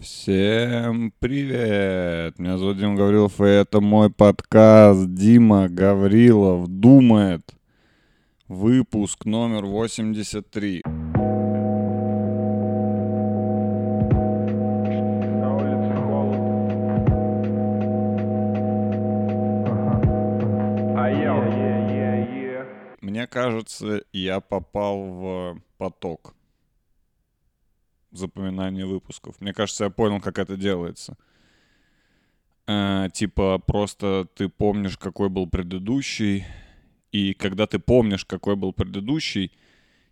Всем привет! Меня зовут Дима Гаврилов, и это мой подкаст «Дима Гаврилов думает». Выпуск номер 83. На улице холодно. А Мне кажется, я попал в поток запоминания выпусков. Мне кажется, я понял, как это делается. Э, типа, просто ты помнишь, какой был предыдущий, и когда ты помнишь, какой был предыдущий,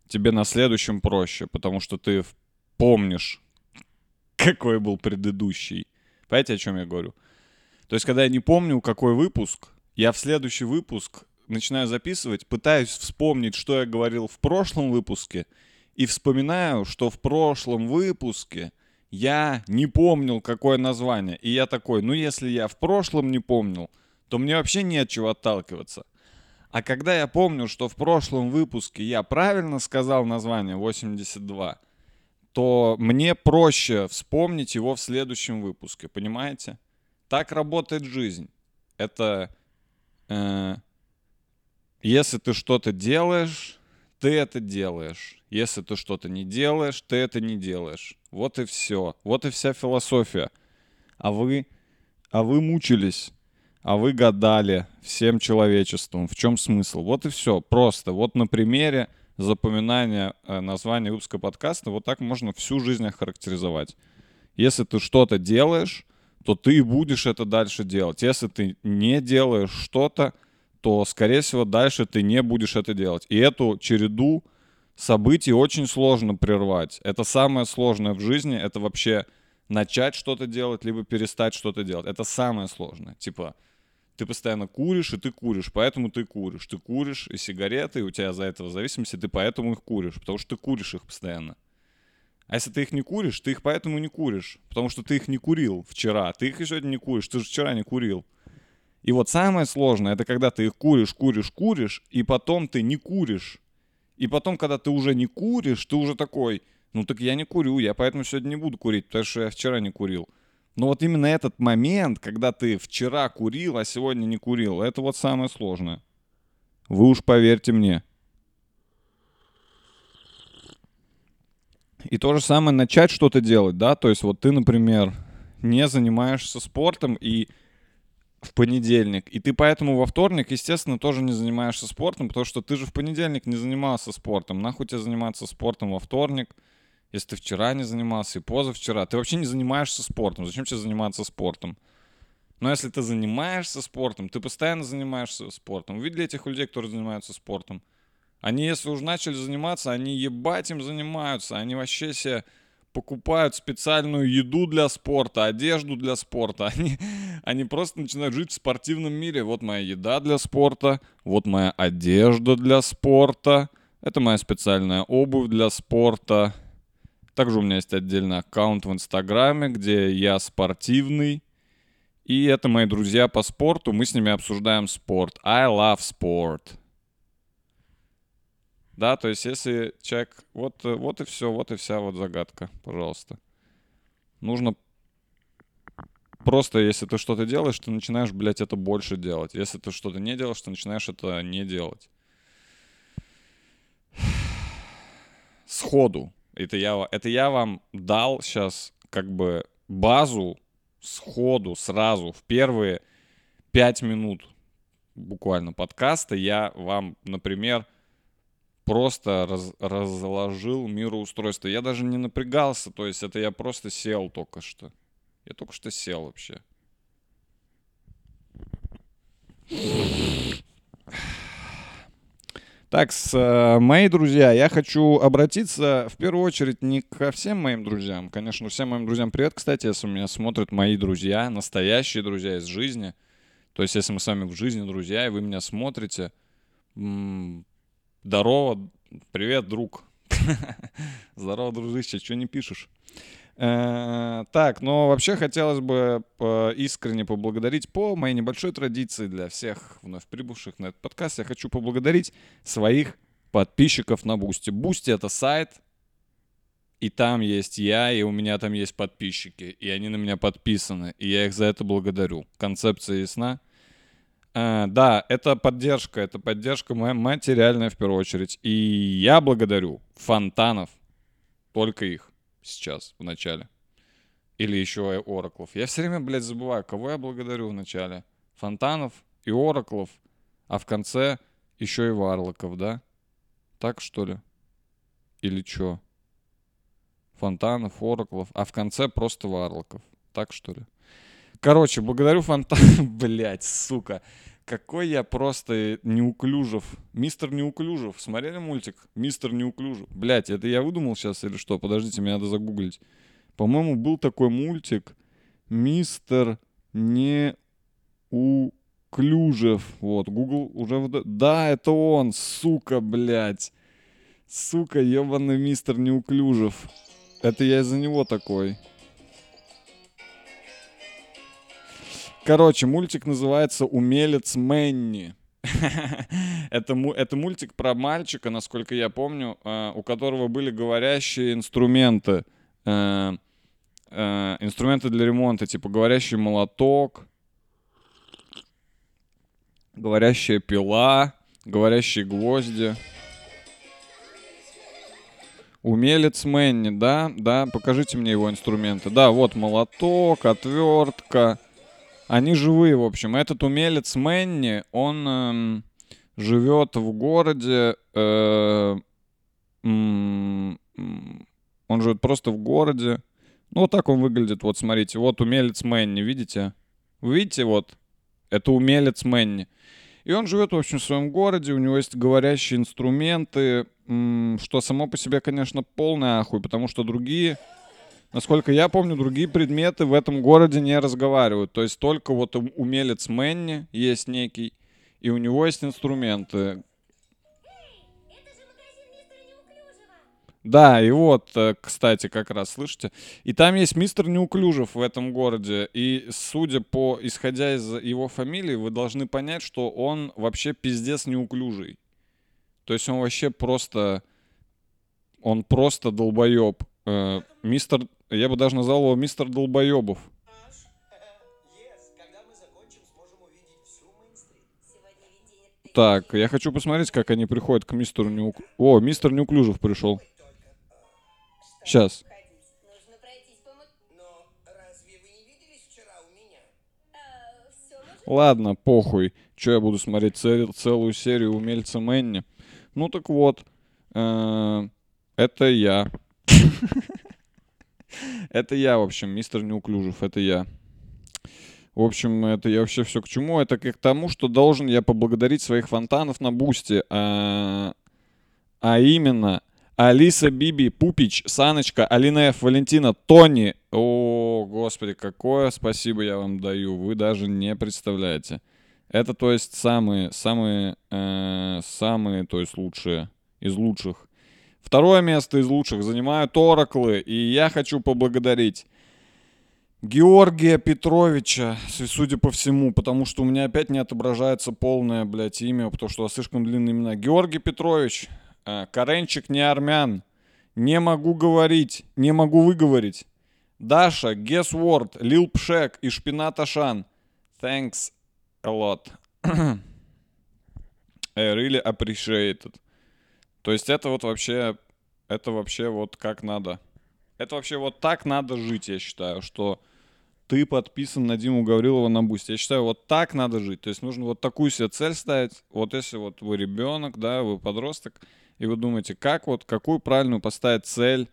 тебе на следующем проще, потому что ты помнишь, какой был предыдущий. Понимаете, о чем я говорю? То есть, когда я не помню, какой выпуск, я в следующий выпуск начинаю записывать, пытаюсь вспомнить, что я говорил в прошлом выпуске, и вспоминаю, что в прошлом выпуске я не помнил, какое название. И я такой, ну если я в прошлом не помнил, то мне вообще не от чего отталкиваться. А когда я помню, что в прошлом выпуске я правильно сказал название 82, то мне проще вспомнить его в следующем выпуске, понимаете? Так работает жизнь. Это э, если ты что-то делаешь, ты это делаешь. Если ты что-то не делаешь, ты это не делаешь. Вот и все. Вот и вся философия. А вы, а вы мучились, а вы гадали всем человечеством. В чем смысл? Вот и все. Просто. Вот на примере запоминания э, названия выпуска подкаста вот так можно всю жизнь охарактеризовать. Если ты что-то делаешь, то ты и будешь это дальше делать. Если ты не делаешь что-то, то, скорее всего, дальше ты не будешь это делать. И эту череду событий очень сложно прервать. Это самое сложное в жизни. Это вообще начать что-то делать, либо перестать что-то делать. Это самое сложное. Типа, ты постоянно куришь, и ты куришь, поэтому ты куришь. Ты куришь и сигареты, и у тебя за этого зависимость, и ты поэтому их куришь, потому что ты куришь их постоянно. А если ты их не куришь, ты их поэтому не куришь, потому что ты их не курил вчера, ты их сегодня не куришь, ты же вчера не курил. И вот самое сложное, это когда ты их куришь, куришь, куришь, и потом ты не куришь. И потом, когда ты уже не куришь, ты уже такой, ну так я не курю, я поэтому сегодня не буду курить, потому что я вчера не курил. Но вот именно этот момент, когда ты вчера курил, а сегодня не курил, это вот самое сложное. Вы уж поверьте мне. И то же самое начать что-то делать, да, то есть вот ты, например, не занимаешься спортом и в понедельник, и ты поэтому во вторник, естественно, тоже не занимаешься спортом, потому что ты же в понедельник не занимался спортом. Нахуй тебе заниматься спортом во вторник, если ты вчера не занимался и позавчера. Ты вообще не занимаешься спортом. Зачем тебе заниматься спортом? Но если ты занимаешься спортом, ты постоянно занимаешься спортом. Видели этих людей, которые занимаются спортом? Они, если уж начали заниматься, они ебать им занимаются. Они вообще себе покупают специальную еду для спорта, одежду для спорта. Они, они просто начинают жить в спортивном мире. Вот моя еда для спорта, вот моя одежда для спорта, это моя специальная обувь для спорта. Также у меня есть отдельный аккаунт в Инстаграме, где я спортивный. И это мои друзья по спорту. Мы с ними обсуждаем спорт. I love sport. Да, то есть если человек... Вот, вот и все, вот и вся вот загадка, пожалуйста. Нужно просто, если ты что-то делаешь, ты начинаешь, блядь, это больше делать. Если ты что-то не делаешь, ты начинаешь это не делать. Сходу. Это я, это я вам дал сейчас как бы базу сходу, сразу, в первые пять минут буквально подкаста я вам, например, просто раз- разложил мироустройство. Я даже не напрягался, то есть это я просто сел только что. Я только что сел вообще. Так, с, э, мои друзья, я хочу обратиться в первую очередь не ко всем моим друзьям. Конечно, всем моим друзьям привет, кстати, если меня смотрят мои друзья, настоящие друзья из жизни. То есть, если мы с вами в жизни друзья, и вы меня смотрите, здорово, привет, друг. Здорово, дружище, что не пишешь? Э, Так, но вообще хотелось бы искренне поблагодарить по моей небольшой традиции для всех вновь прибывших на этот подкаст. Я хочу поблагодарить своих подписчиков на Бусти. Бусти — это сайт, и там есть я, и у меня там есть подписчики, и они на меня подписаны, и я их за это благодарю. Концепция ясна? А, да, это поддержка, это поддержка моя материальная в первую очередь. И я благодарю фонтанов, только их сейчас, в начале. Или еще и Ораклов. Я все время, блядь, забываю, кого я благодарю в начале. Фонтанов и Ораклов, а в конце еще и Варлоков, да? Так что ли? Или что? Фонтанов, Ораклов, а в конце просто Варлоков. Так что ли? Короче, благодарю Фонтан... Блять, сука. Какой я просто неуклюжев. Мистер Неуклюжев. Смотрели мультик? Мистер Неуклюжев. Блять, это я выдумал сейчас или что? Подождите, мне надо загуглить. По-моему, был такой мультик. Мистер Неуклюжев. Вот, Google уже... выда- Да, это он, сука, блядь. Сука, ебаный мистер Неуклюжев. Это я из-за него такой. Короче, мультик называется «Умелец Мэнни». это, это мультик про мальчика, насколько я помню, э, у которого были говорящие инструменты. Э, э, инструменты для ремонта, типа говорящий молоток, говорящая пила, говорящие гвозди. Умелец Мэнни, да, да, покажите мне его инструменты. Да, вот молоток, отвертка. Они живые, в общем. Этот умелец Мэнни, он эм, живет в городе. э, он живет просто в городе. Ну, вот так он выглядит. Вот, смотрите. Вот умелец Мэнни, видите? Вы видите, вот? Это умелец Мэнни. И он живет, в общем, в своем городе, у него есть говорящие инструменты, что само по себе, конечно, полный ахуй, потому что другие, насколько я помню, другие предметы в этом городе не разговаривают. То есть только вот ум- умелец Мэнни есть некий, и у него есть инструменты. Да, и вот, э, кстати, как раз, слышите? И там есть мистер Неуклюжев в этом городе. И судя по, исходя из его фамилии, вы должны понять, что он вообще пиздец неуклюжий. То есть он вообще просто... Он просто долбоеб. Э, мистер... Я бы даже назвал его мистер долбоебов. Так, я хочу посмотреть, как они приходят к мистеру Неук... О, мистер Неуклюжев пришел. Сейчас. Ладно, похуй. Че я буду смотреть цел- целую серию умельца Мэнни? Ну так вот, э, это я. Это я, в общем, мистер Неуклюжев, это я. В общем, это я вообще все к чему? Это как к тому, что должен я поблагодарить своих фонтанов на бусте. А, а именно Алиса, Биби, Пупич, Саночка, Алина Ф, Валентина, Тони. О, господи, какое спасибо я вам даю. Вы даже не представляете. Это, то есть, самые, самые, э, самые, то есть, лучшие из лучших. Второе место из лучших занимают Ораклы, и я хочу поблагодарить Георгия Петровича, судя по всему, потому что у меня опять не отображается полное, блядь, имя, потому что слишком длинные имена. Георгий Петрович, э, Каренчик не армян, не могу говорить, не могу выговорить. Даша, Guess Word, Лил Пшек и Шпинат Ашан. Thanks a lot. I really appreciate it. То есть это вот вообще, это вообще вот как надо. Это вообще вот так надо жить, я считаю, что ты подписан на Диму Гаврилова на Бусти. Я считаю, вот так надо жить. То есть нужно вот такую себе цель ставить. Вот если вот вы ребенок, да, вы подросток, и вы думаете, как вот, какую правильную поставить цель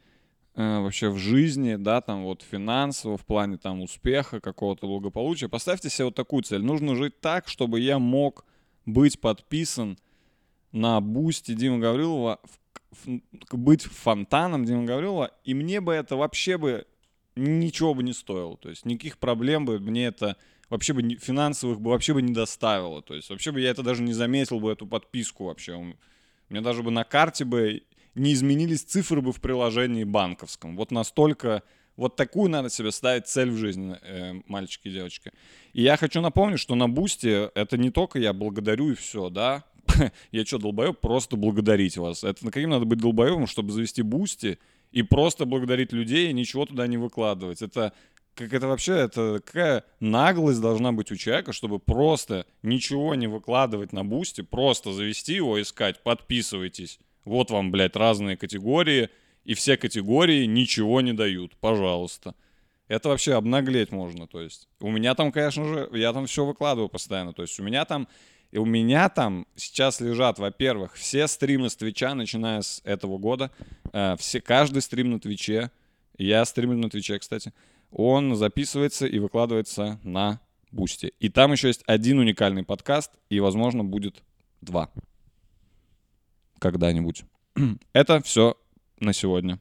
э, вообще в жизни, да, там вот финансово, в плане там успеха, какого-то благополучия. Поставьте себе вот такую цель. Нужно жить так, чтобы я мог быть подписан на бусте Дима Гаврилова, быть фонтаном Дима Гаврилова, и мне бы это вообще бы ничего бы не стоило. То есть никаких проблем бы мне это вообще бы не- финансовых бы вообще бы не доставило. То есть вообще бы я это даже не заметил бы, эту подписку вообще. У меня даже бы на карте бы не изменились цифры бы в приложении банковском. Вот настолько... Вот такую надо себе ставить цель в жизни, э, мальчики и девочки. И я хочу напомнить, что на Бусте это не только я благодарю и все, да. я что, долбоеб? Просто благодарить вас. Это каким надо быть долбоебом, чтобы завести бусти и просто благодарить людей и ничего туда не выкладывать? Это как это вообще, это какая наглость должна быть у человека, чтобы просто ничего не выкладывать на бусте, просто завести его, искать, подписывайтесь. Вот вам, блядь, разные категории, и все категории ничего не дают, пожалуйста. Это вообще обнаглеть можно, то есть. У меня там, конечно же, я там все выкладываю постоянно, то есть у меня там, и у меня там сейчас лежат, во-первых, все стримы с Твича, начиная с этого года, э, все, каждый стрим на Твиче, я стримлю на Твиче, кстати, он записывается и выкладывается на Бусти. И там еще есть один уникальный подкаст, и, возможно, будет два. Когда-нибудь. Это все на сегодня.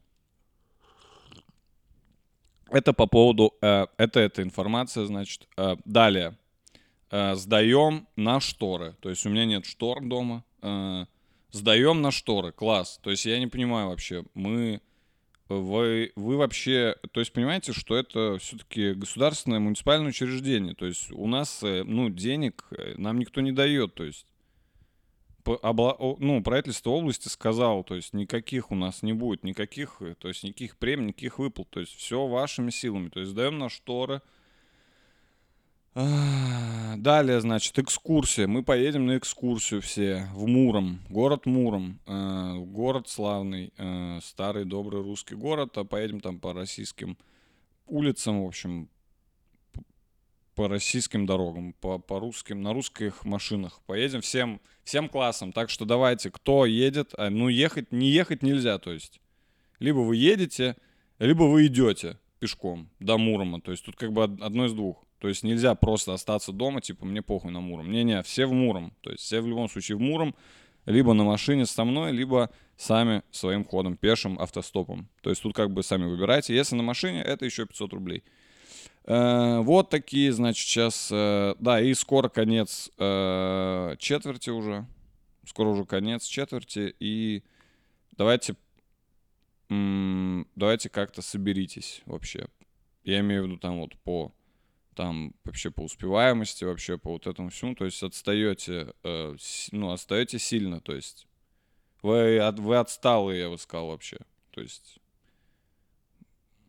Это по поводу... Э, это эта информация, значит. Э, далее. Э, сдаем на шторы. То есть у меня нет штор дома. Э, сдаем на шторы. Класс. То есть я не понимаю вообще. Мы... Вы, вы вообще, то есть понимаете, что это все-таки государственное муниципальное учреждение, то есть у нас, э, ну, денег нам никто не дает, то есть обла- ну, правительство области сказало, то есть никаких у нас не будет, никаких, то есть никаких премий, никаких выплат, то есть все вашими силами, то есть даем на шторы. Далее, значит, экскурсия. Мы поедем на экскурсию все в Муром, город Муром, э, город славный, э, старый добрый русский город, а поедем там по российским улицам, в общем, по российским дорогам, по, по русским, на русских машинах. Поедем всем, всем классом. Так что давайте, кто едет, а, ну ехать, не ехать нельзя, то есть. Либо вы едете, либо вы идете пешком до Мурома. То есть тут как бы од- одно из двух. То есть нельзя просто остаться дома, типа, мне похуй на Муром. Не-не, все в Муром. То есть все в любом случае в Муром, либо на машине со мной, либо сами своим ходом, пешим, автостопом. То есть тут как бы сами выбирайте. Если на машине, это еще 500 рублей. Э, вот такие, значит, сейчас... э, да, и скоро конец э, четверти уже. Скоро уже конец четверти. И давайте... давайте как-то соберитесь вообще. Я имею в виду там вот по там вообще по успеваемости, вообще по вот этому всему, то есть отстаете, э, ну, отстаете сильно, то есть вы, от- вы отсталые, я бы сказал, вообще, то есть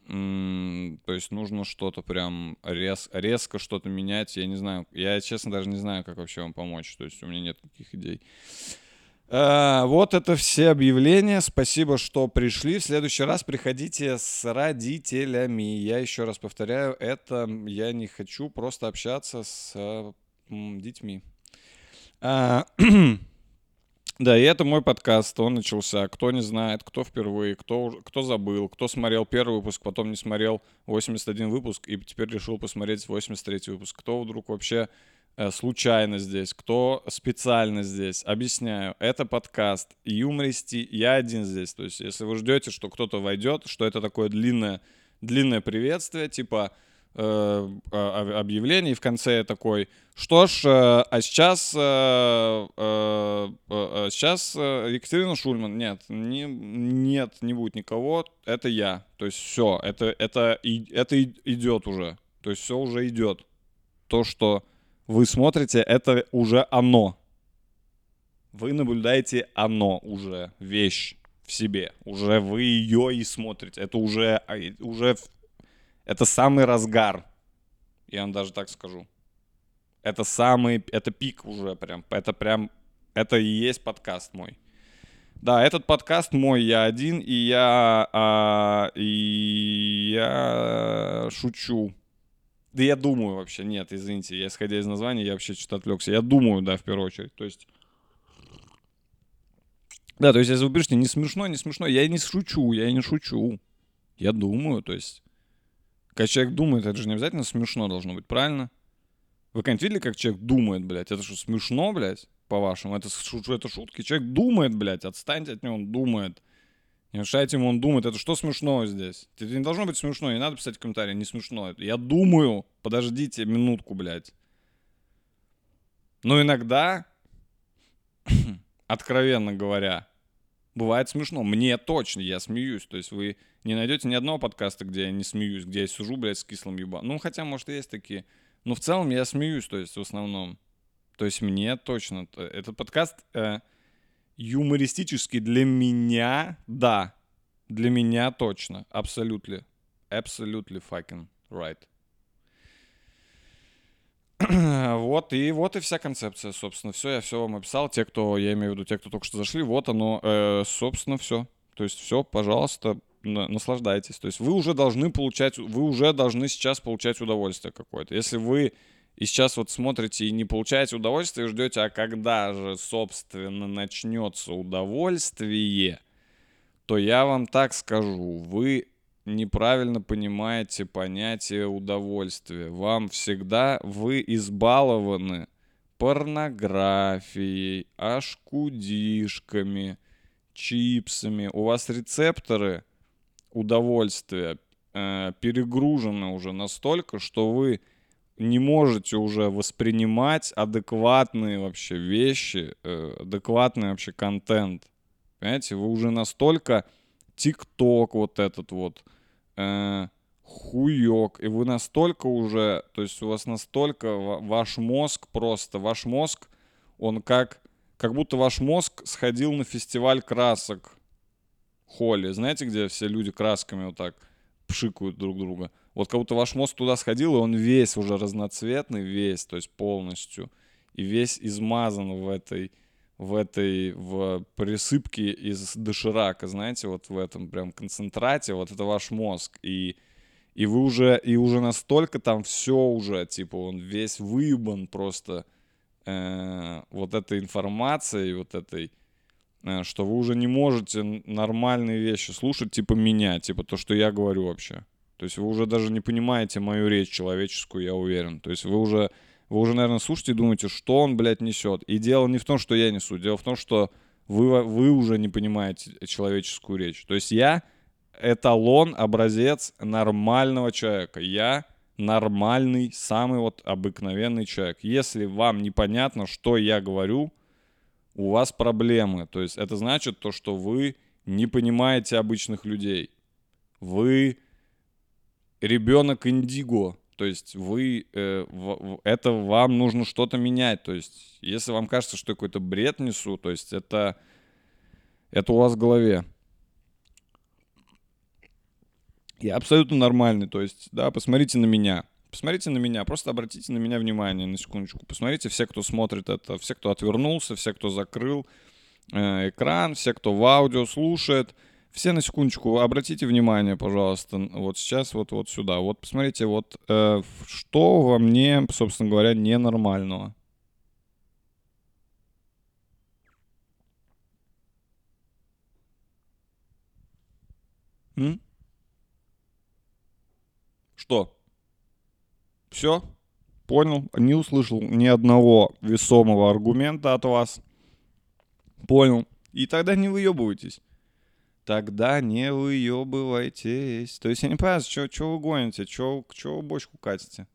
м, то есть нужно что-то прям рез, резко что-то менять, я не знаю, я, честно, даже не знаю, как вообще вам помочь, то есть у меня нет никаких идей. Э, Вот это все объявления. Спасибо, что пришли. В следующий раз приходите с родителями. Я еще раз повторяю, это я не хочу просто общаться с э, детьми. А, Да, и это мой подкаст, он начался. Кто не знает, кто впервые, кто, кто забыл, кто смотрел первый выпуск, потом не смотрел 81 выпуск и теперь решил посмотреть 83 выпуск. Кто вдруг вообще э, случайно здесь, кто специально здесь. Объясняю, это подкаст юмористи, я один здесь. То есть, если вы ждете, что кто-то войдет, что это такое длинное, длинное приветствие, типа э, а- объявление, и в конце такой, что ж, э, а сейчас, э, э, э, э, сейчас э, Екатерина Шульман, нет, не, нет, не будет никого, это я. То есть все, это, это, и- это идет уже. То есть все уже идет. То, что вы смотрите, это уже оно. Вы наблюдаете оно уже, вещь в себе. Уже вы ее и смотрите. Это уже, а, уже это самый разгар. Я вам даже так скажу. Это самый, это пик уже прям. Это прям, это и есть подкаст мой. Да, этот подкаст мой, я один, и я, а, и я шучу. Да я думаю вообще, нет, извините, я исходя из названия, я вообще что-то отвлекся. Я думаю, да, в первую очередь. То есть да, то есть, если вы пишете не смешно, не смешно, я не шучу, я не шучу. Я думаю, то есть. Когда человек думает, это же не обязательно смешно должно быть, правильно? Вы когда видели, как человек думает, блядь? Это что, смешно, блядь, по-вашему? Это, это шутки? Человек думает, блядь, отстаньте от него, он думает. Не мешайте ему, он думает. Это что смешного здесь? Это не должно быть смешно, не надо писать комментарии, не смешно. Я думаю, подождите минутку, блядь. Но иногда, откровенно говоря, бывает смешно. Мне точно, я смеюсь. То есть вы не найдете ни одного подкаста, где я не смеюсь, где я сижу, блядь, с кислым еба. Ну, хотя, может, и есть такие. Но в целом я смеюсь, то есть в основном. То есть мне точно... Этот подкаст э, юмористический для меня, да. Для меня точно. Абсолютно. Absolutely fucking right. Вот и вот и вся концепция, собственно, все, я все вам описал. Те, кто, я имею в виду, те, кто только что зашли, вот оно, э, собственно, все. То есть все, пожалуйста, на- наслаждайтесь. То есть вы уже должны получать, вы уже должны сейчас получать удовольствие какое-то. Если вы и сейчас вот смотрите и не получаете удовольствие, ждете, а когда же, собственно, начнется удовольствие, то я вам так скажу, вы неправильно понимаете понятие удовольствия. Вам всегда, вы избалованы порнографией, ашкудишками, чипсами. У вас рецепторы удовольствия э, перегружены уже настолько, что вы не можете уже воспринимать адекватные вообще вещи, э, адекватный вообще контент. Понимаете, вы уже настолько ТикТок вот этот вот, э, хуёк, и вы настолько уже, то есть у вас настолько ва- ваш мозг просто, ваш мозг, он как, как будто ваш мозг сходил на фестиваль красок Холли. Знаете, где все люди красками вот так пшикают друг друга? Вот как будто ваш мозг туда сходил, и он весь уже разноцветный, весь, то есть полностью, и весь измазан в этой, в этой, в присыпке из доширака, знаете, вот в этом прям концентрате, вот это ваш мозг, и, и вы уже, и уже настолько там все уже, типа, он весь выебан просто э, вот этой информацией, вот этой, э, что вы уже не можете нормальные вещи слушать, типа меня, типа то, что я говорю вообще. То есть вы уже даже не понимаете мою речь человеческую, я уверен. То есть вы уже, вы уже, наверное, слушаете и думаете, что он, блядь, несет. И дело не в том, что я несу, дело в том, что вы, вы уже не понимаете человеческую речь. То есть я эталон, образец нормального человека. Я нормальный, самый вот обыкновенный человек. Если вам непонятно, что я говорю, у вас проблемы. То есть это значит то, что вы не понимаете обычных людей. Вы ребенок индиго. То есть вы, э, в- это вам нужно что-то менять. То есть если вам кажется, что я какой-то бред несу, то есть это, это у вас в голове. Я абсолютно нормальный. То есть, да, посмотрите на меня. Посмотрите на меня, просто обратите на меня внимание на секундочку. Посмотрите, все, кто смотрит это, все, кто отвернулся, все, кто закрыл э, экран, все, кто в аудио слушает, все на секундочку, обратите внимание, пожалуйста, вот сейчас вот, вот сюда. Вот посмотрите, вот э, что во мне, собственно говоря, ненормального. М? Что? Все? Понял? Не услышал ни одного весомого аргумента от вас. Понял. И тогда не выебывайтесь. Тогда не выебывайтесь. То есть я не понимаю, что вы гоните, что вы бочку катите?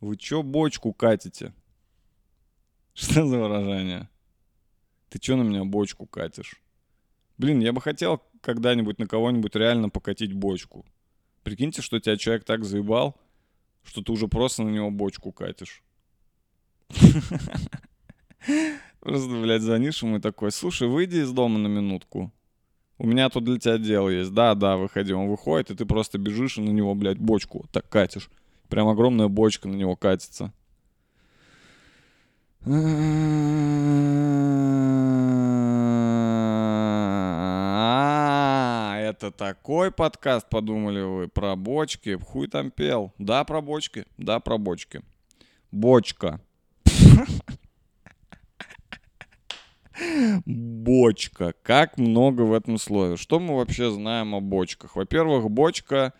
Вы чё бочку катите? Что за выражение? Ты чё на меня бочку катишь? Блин, я бы хотел когда-нибудь на кого-нибудь реально покатить бочку. Прикиньте, что тебя человек так заебал, что ты уже просто на него бочку катишь. Просто, блядь, звонишь ему и такой, слушай, выйди из дома на минутку. У меня тут для тебя дело есть. Да, да, выходи. Он выходит, и ты просто бежишь и на него, блядь, бочку вот так катишь. Прям огромная бочка на него катится. А, это такой подкаст, подумали вы, про бочки. Хуй там пел. Да, про бочки. Да, про бочки. Бочка. Бочка. Как много в этом слове. Что мы вообще знаем о бочках? Во-первых, бочка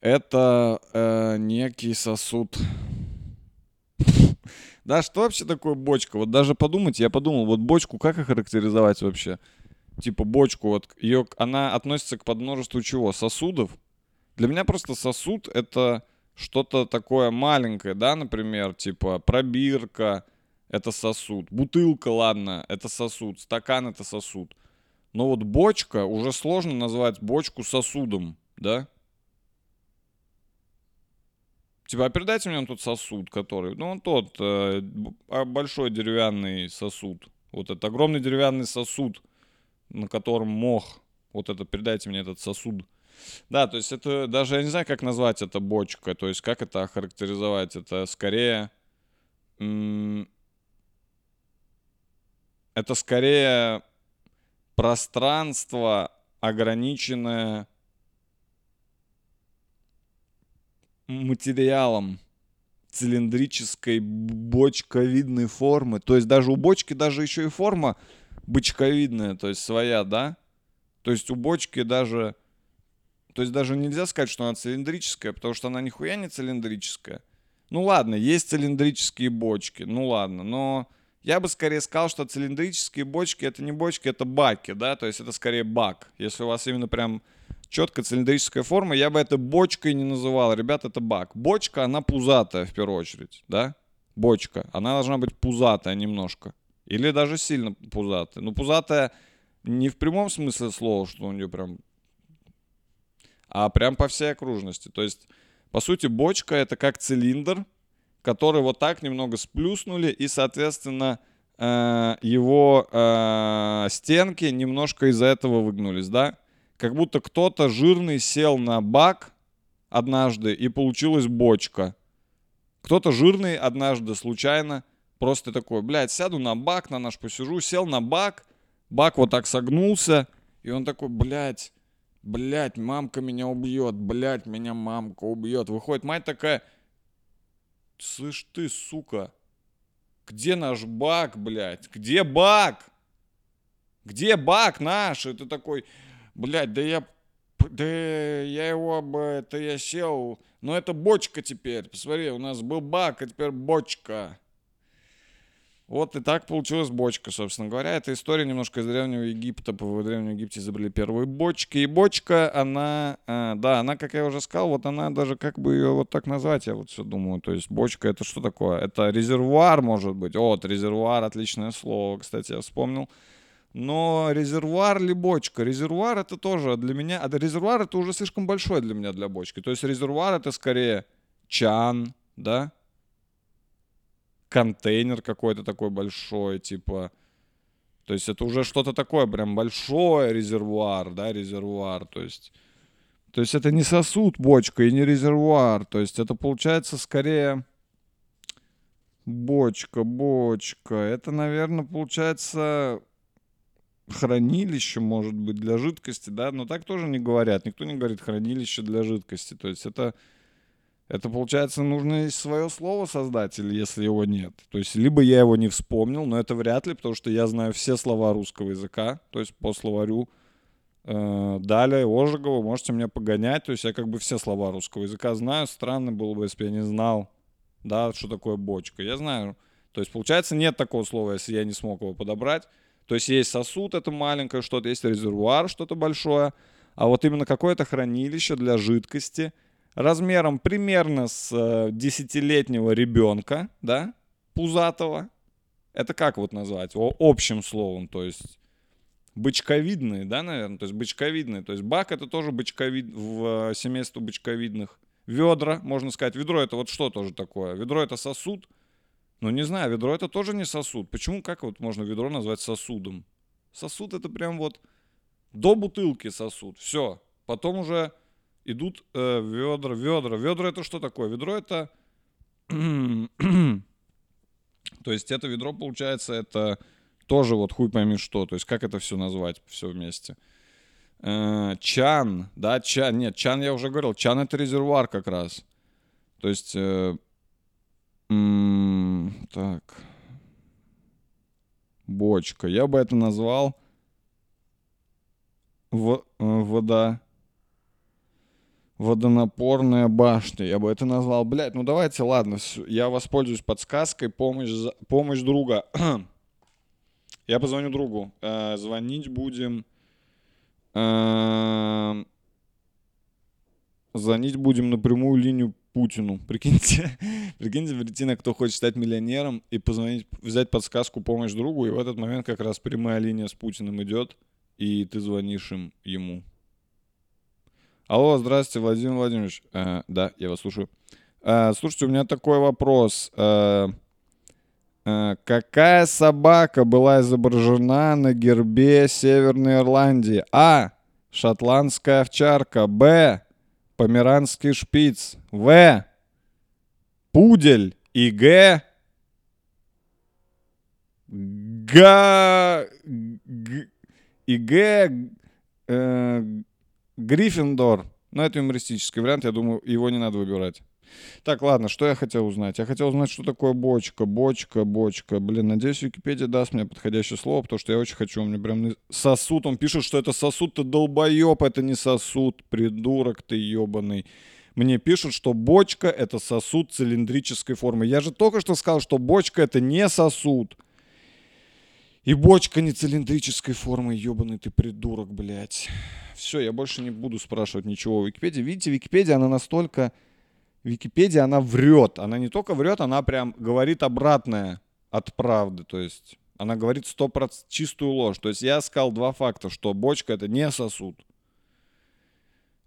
это э, некий сосуд. Да, что вообще такое бочка? Вот даже подумать, я подумал, вот бочку как охарактеризовать вообще? Типа бочку, вот ее, она относится к подмножеству чего? Сосудов? Для меня просто сосуд это что-то такое маленькое, да, например, типа пробирка, это сосуд. Бутылка, ладно, это сосуд. Стакан это сосуд. Но вот бочка, уже сложно назвать бочку сосудом, да? Типа, а передайте мне тот сосуд, который... Ну, он тот, э, а, большой деревянный сосуд. Вот этот огромный деревянный сосуд, на котором мох. Вот это, передайте мне этот сосуд. Да, то есть это даже, я не знаю, как назвать это бочка. То есть как это охарактеризовать. Это скорее... м, это скорее пространство, ограниченное материалом цилиндрической бочковидной формы. То есть даже у бочки даже еще и форма бочковидная, то есть своя, да? То есть у бочки даже... То есть даже нельзя сказать, что она цилиндрическая, потому что она нихуя не цилиндрическая. Ну ладно, есть цилиндрические бочки, ну ладно, но я бы скорее сказал, что цилиндрические бочки это не бочки, это баки, да, то есть это скорее бак. Если у вас именно прям четко цилиндрическая форма, я бы это бочкой не называл. Ребят, это бак. Бочка, она пузатая в первую очередь, да? Бочка. Она должна быть пузатая немножко. Или даже сильно пузатая. Ну, пузатая не в прямом смысле слова, что у нее прям... А прям по всей окружности. То есть, по сути, бочка это как цилиндр, который вот так немного сплюснули, и, соответственно, э, его э, стенки немножко из-за этого выгнулись, да? Как будто кто-то жирный сел на бак однажды, и получилась бочка. Кто-то жирный однажды случайно просто такой, блядь, сяду на бак, на наш посижу, сел на бак, бак вот так согнулся, и он такой, блядь, блядь, мамка меня убьет, блядь, меня мамка убьет. Выходит мать такая, слышь ты, сука, где наш бак, блядь, где бак? Где бак наш? И ты такой, блядь, да я, да я его, бы, это я сел, но это бочка теперь, посмотри, у нас был бак, а теперь бочка. Вот и так получилась бочка, собственно говоря. Это история немножко из Древнего Египта. В Древнем Египте изобрели первые бочки. И бочка, она, э, да, она, как я уже сказал, вот она даже, как бы ее вот так назвать, я вот все думаю. То есть бочка это что такое? Это резервуар, может быть. Вот, резервуар, отличное слово, кстати, я вспомнил. Но резервуар ли бочка? Резервуар это тоже для меня... А резервуар это уже слишком большой для меня для бочки. То есть резервуар это скорее чан, да? Контейнер какой-то такой большой, типа. То есть это уже что-то такое, прям большой резервуар, да, резервуар. То есть, то есть это не сосуд, бочка и не резервуар. То есть это получается скорее бочка, бочка. Это, наверное, получается хранилище, может быть, для жидкости, да, но так тоже не говорят. Никто не говорит хранилище для жидкости. То есть это это, получается, нужно свое слово создать, или если его нет. То есть, либо я его не вспомнил, но это вряд ли, потому что я знаю все слова русского языка, то есть по словарю э, Далее, Ожегова, можете меня погонять, то есть я как бы все слова русского языка знаю, странно было бы, если бы я не знал, да, что такое бочка. Я знаю, то есть, получается, нет такого слова, если я не смог его подобрать. То есть есть сосуд, это маленькое что-то, есть резервуар, что-то большое, а вот именно какое-то хранилище для жидкости – размером примерно с э, десятилетнего ребенка, да, пузатого. Это как вот назвать? О, общим словом, то есть бычковидные, да, наверное, то есть бычковидные. То есть бак это тоже бычковид в э, семейство бычковидных. Ведра, можно сказать, ведро это вот что тоже такое? Ведро это сосуд? Ну, не знаю, ведро это тоже не сосуд. Почему, как вот можно ведро назвать сосудом? Сосуд это прям вот до бутылки сосуд. Все. Потом уже идут э, ведра, ведра. Ведра это что такое? Ведро это... То есть это ведро, получается, это тоже вот хуй пойми что. То есть как это все назвать, все вместе. Э, чан, да, чан. Нет, чан я уже говорил. Чан это резервуар как раз. То есть... э, м, так. Бочка. Я бы это назвал... В, э, вода водонапорная башня. Я бы это назвал. Блять, ну давайте, ладно, я воспользуюсь подсказкой. Помощь, помощь друга. я позвоню другу. Э, звонить будем... э, звонить будем на прямую линию Путину. Прикиньте, прикиньте, прийти на кто хочет стать миллионером и позвонить, взять подсказку помощь другу, и в этот момент как раз прямая линия с Путиным идет, и ты звонишь им ему. Алло, здравствуйте, Владимир Владимирович. Э, да, я вас слушаю. Э, слушайте, у меня такой вопрос. Э, э, какая собака была изображена на гербе Северной Ирландии? А. Шотландская овчарка. Б. Померанский шпиц. В. Пудель. И Г. Га... Г... И Г... э, Гриффиндор. Но это юмористический вариант, я думаю, его не надо выбирать. Так, ладно, что я хотел узнать? Я хотел узнать, что такое бочка, бочка, бочка. Блин, надеюсь, Википедия даст мне подходящее слово, потому что я очень хочу. У меня прям сосуд. Он пишет, что это сосуд, ты долбоеб, это не сосуд, придурок ты ебаный. Мне пишут, что бочка это сосуд цилиндрической формы. Я же только что сказал, что бочка это не сосуд. И бочка не цилиндрической формы, ебаный ты придурок, блядь. Все, я больше не буду спрашивать ничего в Википедии. Видите, Википедия, она настолько... Википедия, она врет. Она не только врет, она прям говорит обратное от правды. То есть она говорит 100% чистую ложь. То есть я сказал два факта, что бочка это не сосуд.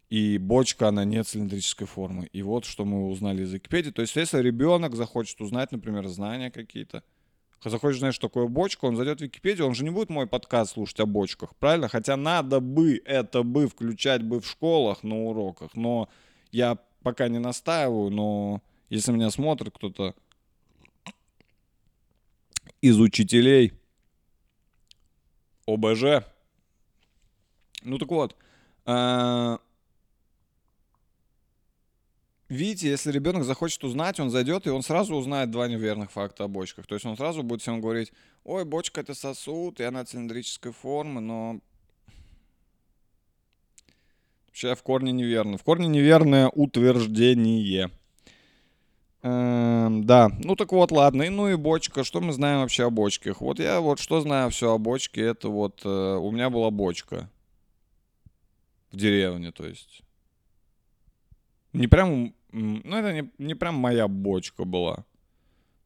И бочка, она не цилиндрической формы. И вот что мы узнали из Википедии. То есть если ребенок захочет узнать, например, знания какие-то, захочет знать, что такое бочка, он зайдет в Википедию, он же не будет мой подкаст слушать о бочках, правильно? Хотя надо бы это бы включать бы в школах на уроках, но я пока не настаиваю, но если меня смотрит кто-то из учителей ОБЖ, ну так вот, а, Видите, если ребенок захочет узнать, он зайдет, и он сразу узнает два неверных факта о бочках. То есть он сразу будет всем говорить, ой, бочка это сосуд, и она цилиндрической формы, но... Вообще в корне неверно. В корне неверное утверждение. Эм, да, ну так вот, ладно. И, ну и бочка. Что мы знаем вообще о бочках? Вот я вот что знаю все о бочке. Это вот э, у меня была бочка в деревне, то есть. Не прям ну, это не, не прям моя бочка была.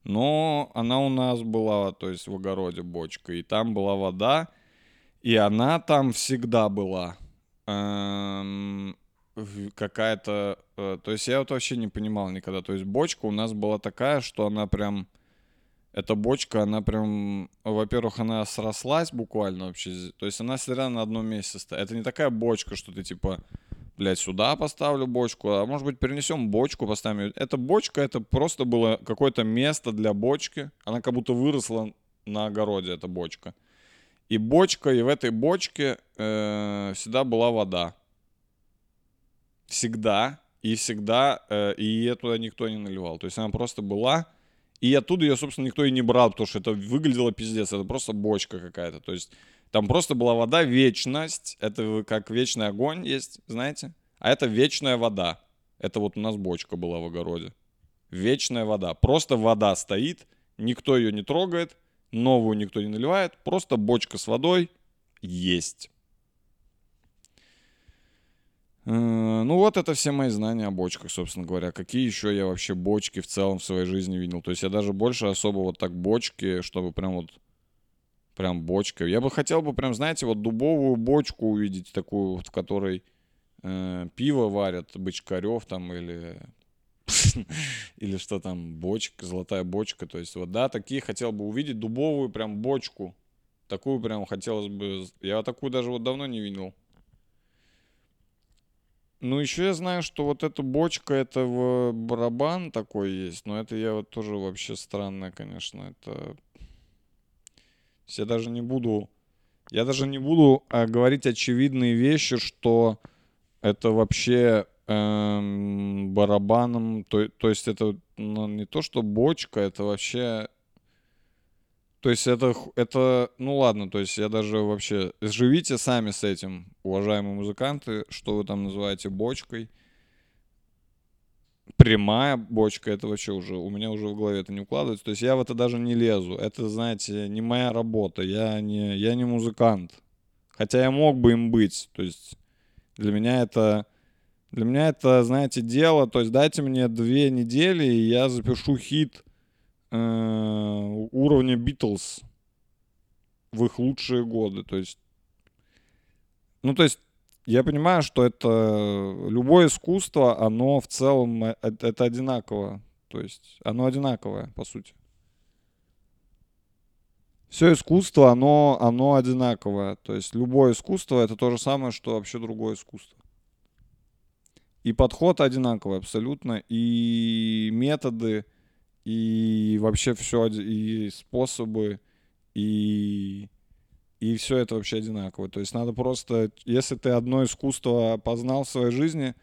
Но она у нас была, то есть в огороде бочка. И там была вода. И она там всегда была. Эм, какая-то... Э, то есть я вот вообще не понимал никогда. То есть бочка у нас была такая, что она прям... Эта бочка, она прям... Во-первых, она срослась буквально вообще. То есть она всегда на одном месте стоит. Это не такая бочка, что ты типа блядь, сюда поставлю бочку, а может быть перенесем бочку, поставим. Эта бочка, это просто было какое-то место для бочки. Она как будто выросла на огороде, эта бочка. И бочка, и в этой бочке э, всегда была вода. Всегда. И всегда, э, и ее туда никто не наливал. То есть она просто была, и оттуда ее, собственно, никто и не брал, потому что это выглядело пиздец. Это просто бочка какая-то. То есть там просто была вода, вечность. Это как вечный огонь есть, знаете? А это вечная вода. Это вот у нас бочка была в огороде. Вечная вода. Просто вода стоит, никто ее не трогает, новую никто не наливает. Просто бочка с водой есть. Э, ну вот это все мои знания о бочках, собственно говоря. Какие еще я вообще бочки в целом в своей жизни видел. То есть я даже больше особо вот так бочки, чтобы прям вот Прям бочка. Я бы хотел бы прям, знаете, вот дубовую бочку увидеть, такую, вот, в которой э, пиво варят, бычкарев там или или что там, бочка, золотая бочка. То есть вот, да, такие хотел бы увидеть, дубовую прям бочку. Такую прям хотелось бы... Я такую даже вот давно не видел. Ну, еще я знаю, что вот эта бочка, это барабан такой есть, но это я вот тоже вообще странное, конечно. Это я даже не буду, я даже не буду а, говорить очевидные вещи, что это вообще эм, барабаном, то, то есть это ну, не то, что бочка, это вообще, то есть это, это, ну ладно, то есть я даже вообще, живите сами с этим, уважаемые музыканты, что вы там называете бочкой, прямая бочка, это вообще уже, у меня уже в голове это не укладывается. То есть я в это даже не лезу. Это, знаете, не моя работа. Я не, я не музыкант. Хотя я мог бы им быть. То есть для меня это, для меня это, знаете, дело. То есть дайте мне две недели, и я запишу хит э, уровня Битлз в их лучшие годы. То есть, ну, то есть я понимаю, что это любое искусство, оно в целом э, это, это одинаково. То есть оно одинаковое, по сути. Все искусство, оно, оно одинаковое. То есть любое искусство это то же самое, что вообще другое искусство. И подход одинаковый абсолютно, и методы, и вообще все, и способы, и, и все это вообще одинаково. То есть надо просто, если ты одно искусство познал в своей жизни,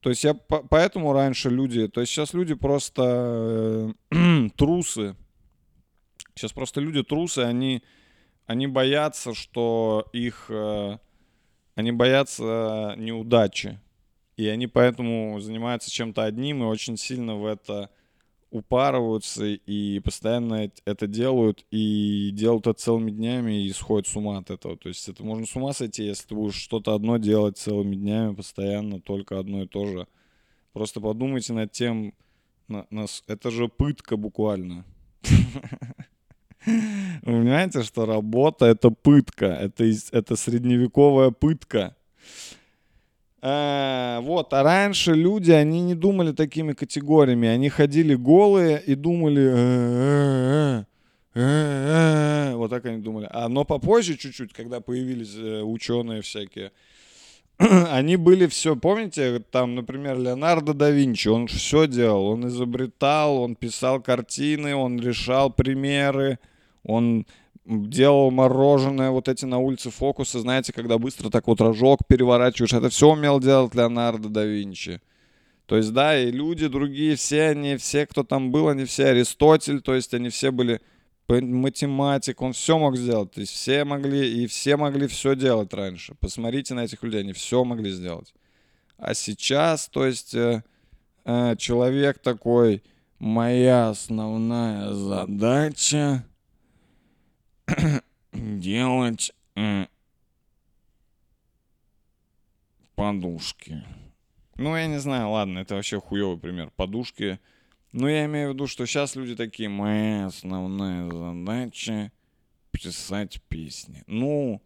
то есть я по- поэтому раньше люди, то есть сейчас люди просто э, трусы. Сейчас просто люди трусы, они, они боятся, что их, э, они боятся неудачи. И они поэтому занимаются чем-то одним и очень сильно в это упарываются и постоянно это делают, и делают это целыми днями и сходят с ума от этого. То есть это можно с ума сойти, если ты будешь что-то одно делать целыми днями, постоянно только одно и то же. Просто подумайте над тем, на, на, это же пытка буквально. Вы понимаете, что работа — это пытка, это, это средневековая пытка. А, вот, а раньше люди, они не думали такими категориями. Они ходили голые и думали... «Э, э, э, вот так они думали. А, но попозже чуть-чуть, когда появились ученые всякие, они были все, помните, там, например, Леонардо да Винчи, он все делал, он изобретал, он писал картины, он решал примеры, он делал мороженое, вот эти на улице фокусы, знаете, когда быстро так вот рожок переворачиваешь, это все умел делать Леонардо да Винчи. То есть, да, и люди другие, все они, все, кто там был, они все Аристотель, то есть они все были математик, он все мог сделать. То есть все могли, и все могли все делать раньше. Посмотрите на этих людей, они все могли сделать. А сейчас, то есть, э, э, человек такой, моя основная задача делать э, подушки. Ну, я не знаю, ладно, это вообще хуёвый пример. Подушки. Но я имею в виду, что сейчас люди такие, моя основная задача писать песни. Ну,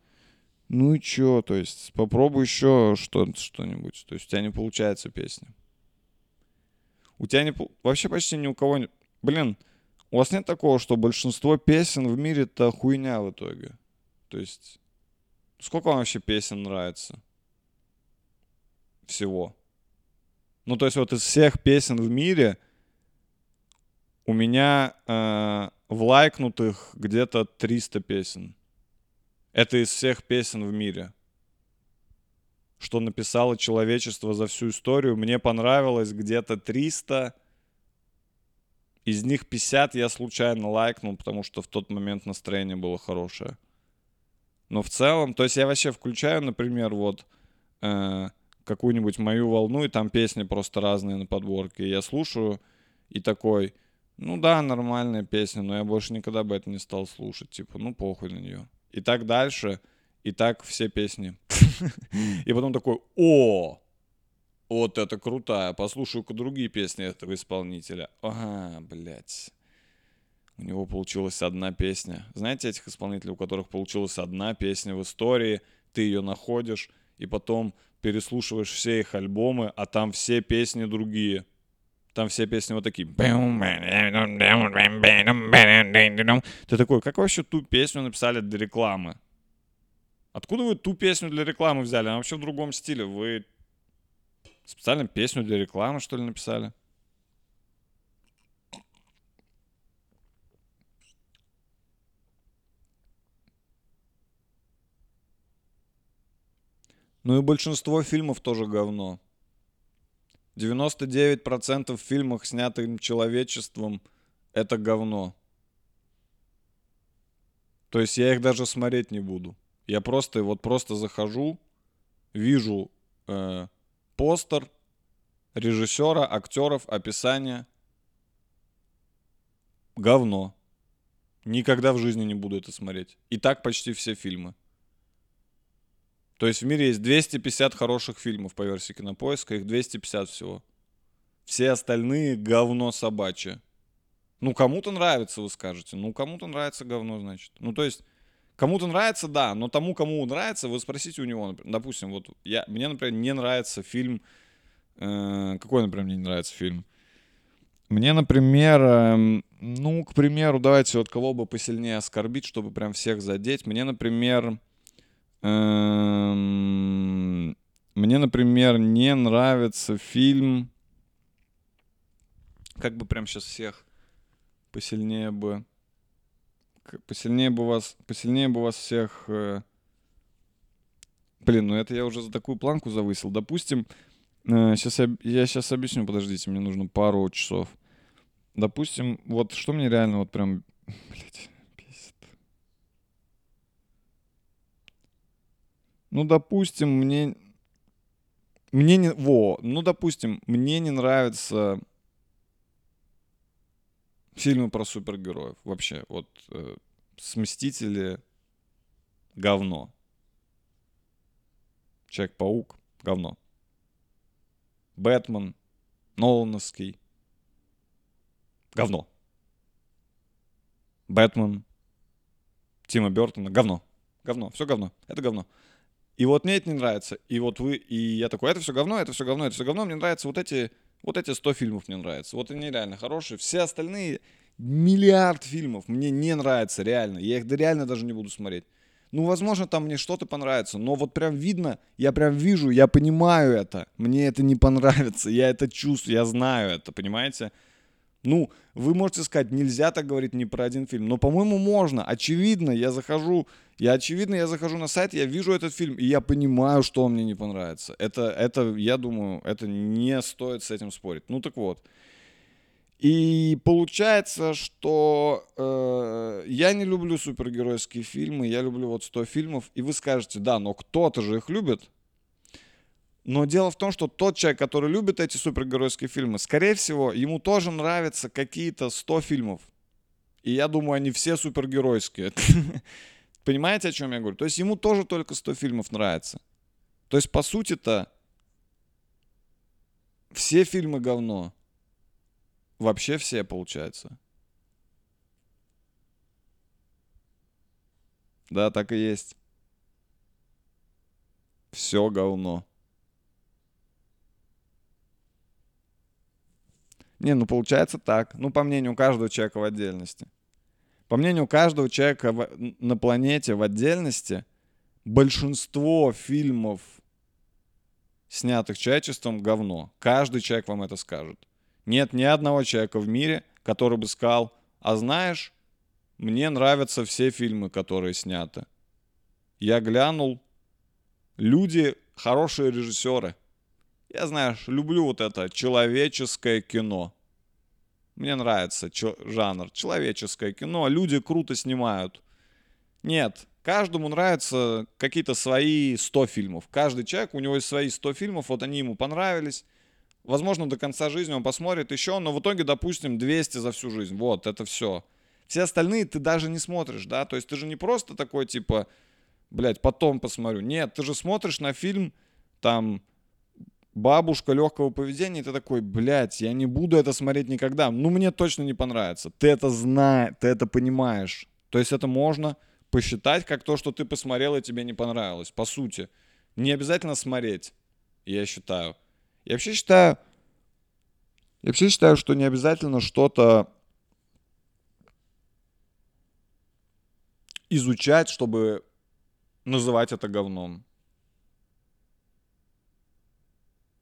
ну и чё, то есть попробуй еще что, что-нибудь. То есть у тебя не получается песня. У тебя не... Вообще почти ни у кого не... Блин, у вас нет такого, что большинство песен в мире это хуйня в итоге? То есть, сколько вам вообще песен нравится? Всего. Ну, то есть вот из всех песен в мире у меня э, в лайкнутых где-то 300 песен. Это из всех песен в мире. Что написало человечество за всю историю. Мне понравилось где-то 300 из них 50 я случайно лайкнул, потому что в тот момент настроение было хорошее. Но в целом, то есть я вообще включаю, например, вот э, какую-нибудь мою волну, и там песни просто разные на подборке. Я слушаю и такой, ну да, нормальная песня, но я больше никогда бы это не стал слушать. Типа, ну похуй на нее. И так дальше, и так все песни. И потом такой, о, вот это крутая. Послушаю-ка другие песни этого исполнителя. Ага, блядь. У него получилась одна песня. Знаете этих исполнителей, у которых получилась одна песня в истории, ты ее находишь, и потом переслушиваешь все их альбомы, а там все песни другие. Там все песни вот такие. Ты такой, как вообще ту песню написали для рекламы? Откуда вы ту песню для рекламы взяли? Она вообще в другом стиле. Вы Специально песню для рекламы, что ли, написали? Ну и большинство фильмов тоже говно. 99% фильмов, снятых человечеством, это говно. То есть я их даже смотреть не буду. Я просто вот просто захожу, вижу э, постер режиссера, актеров, описание. Говно. Никогда в жизни не буду это смотреть. И так почти все фильмы. То есть в мире есть 250 хороших фильмов по версии кинопоиска, их 250 всего. Все остальные говно собачье. Ну, кому-то нравится, вы скажете. Ну, кому-то нравится говно, значит. Ну, то есть, Кому-то нравится, да, но тому, кому нравится, вы спросите у него, допустим, вот я, мне, например, не нравится фильм, э, какой, например, мне не нравится фильм? Мне, например, эм, ну, к примеру, давайте вот кого бы посильнее оскорбить, чтобы прям всех задеть. Мне, например, эм, мне, например, не нравится фильм, как бы прям сейчас всех посильнее бы, посильнее бы вас, посильнее бы вас всех, э, блин, ну это я уже за такую планку завысил. Допустим, сейчас я, я сейчас объясню, подождите, мне нужно пару часов. Допустим, вот что мне реально вот прям, блядь, бесит. Ну, допустим, мне, мне не, во, ну, допустим, мне не нравятся фильмы про супергероев вообще. Вот э, с Мстители говно. Человек-паук говно. Бэтмен, Нолановский говно. Бэтмен, Тима Бертона говно. Говно, все говно. Это говно. И вот мне это не нравится. И вот вы, и я такой, это все говно, это все говно, это все говно. Мне нравятся вот эти, вот эти 100 фильмов мне нравятся. Вот они реально хорошие. Все остальные, миллиард фильмов мне не нравятся, реально. Я их реально даже не буду смотреть. Ну, возможно, там мне что-то понравится, но вот прям видно, я прям вижу, я понимаю это. Мне это не понравится, я это чувствую, я знаю это, понимаете? Ну, вы можете сказать, нельзя так говорить ни про один фильм, но, по-моему, можно. Очевидно, я захожу, я очевидно, я захожу на сайт, я вижу этот фильм, и я понимаю, что он мне не понравится. Это, это, я думаю, это не стоит с этим спорить. Ну, так вот. И получается, что э, я не люблю супергеройские фильмы, я люблю вот 100 фильмов, и вы скажете, да, но кто-то же их любит. Но дело в том, что тот человек, который любит эти супергеройские фильмы, скорее всего, ему тоже нравятся какие-то 100 фильмов. И я думаю, они все супергеройские. Понимаете, о чем я говорю? То есть ему тоже только 100 фильмов нравится. То есть, по сути-то, все фильмы говно. Вообще все, получается. Да, так и есть. Все говно. Не, ну получается так. Ну, по мнению каждого человека в отдельности. По мнению каждого человека в- на планете в отдельности, большинство фильмов, снятых человечеством, говно. Каждый человек вам это скажет. Нет ни одного человека в мире, который бы сказал, а знаешь, мне нравятся все фильмы, которые сняты. Я глянул, люди хорошие режиссеры. Я, знаешь, люблю вот это человеческое кино. Мне нравится чё- жанр человеческое кино. Люди круто снимают. Нет, каждому нравятся какие-то свои 100 фильмов. Каждый человек, у него есть свои 100 фильмов, вот они ему понравились. Возможно, до конца жизни он посмотрит еще, но в итоге, допустим, 200 за всю жизнь. Вот, это все. Все остальные ты даже не смотришь, да? То есть ты же не просто такой, типа, блядь, потом посмотрю. Нет, ты же смотришь на фильм, там, бабушка легкого поведения, и ты такой, блядь, я не буду это смотреть никогда. Ну, мне точно не понравится. Ты это знаешь, ты это понимаешь. То есть это можно посчитать как то, что ты посмотрел и тебе не понравилось. По сути. Не обязательно смотреть, я считаю. Я вообще считаю, я вообще считаю, что не обязательно что-то изучать, чтобы называть это говном.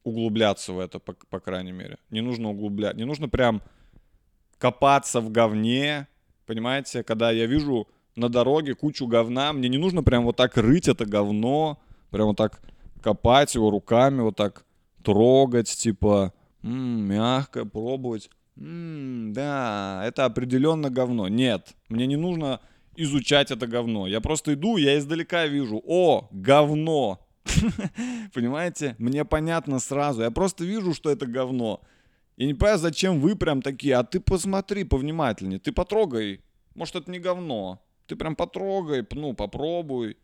Углубляться в это, по, по крайней мере. Не нужно углублять. Не нужно прям копаться в говне. Понимаете, когда я вижу на дороге кучу говна, мне не нужно прям вот так рыть это говно, прям вот так копать его руками, вот так трогать, типа, «М, мягко пробовать. М, да, это определенно говно. Нет, мне не нужно изучать это говно. Я просто иду, я издалека вижу, о, говно. Понимаете? Мне понятно сразу. Я просто вижу, что это говно. Я не понимаю, зачем вы прям такие, а ты посмотри повнимательнее, ты потрогай. Может, это не говно. Ты прям потрогай, ну, попробуй.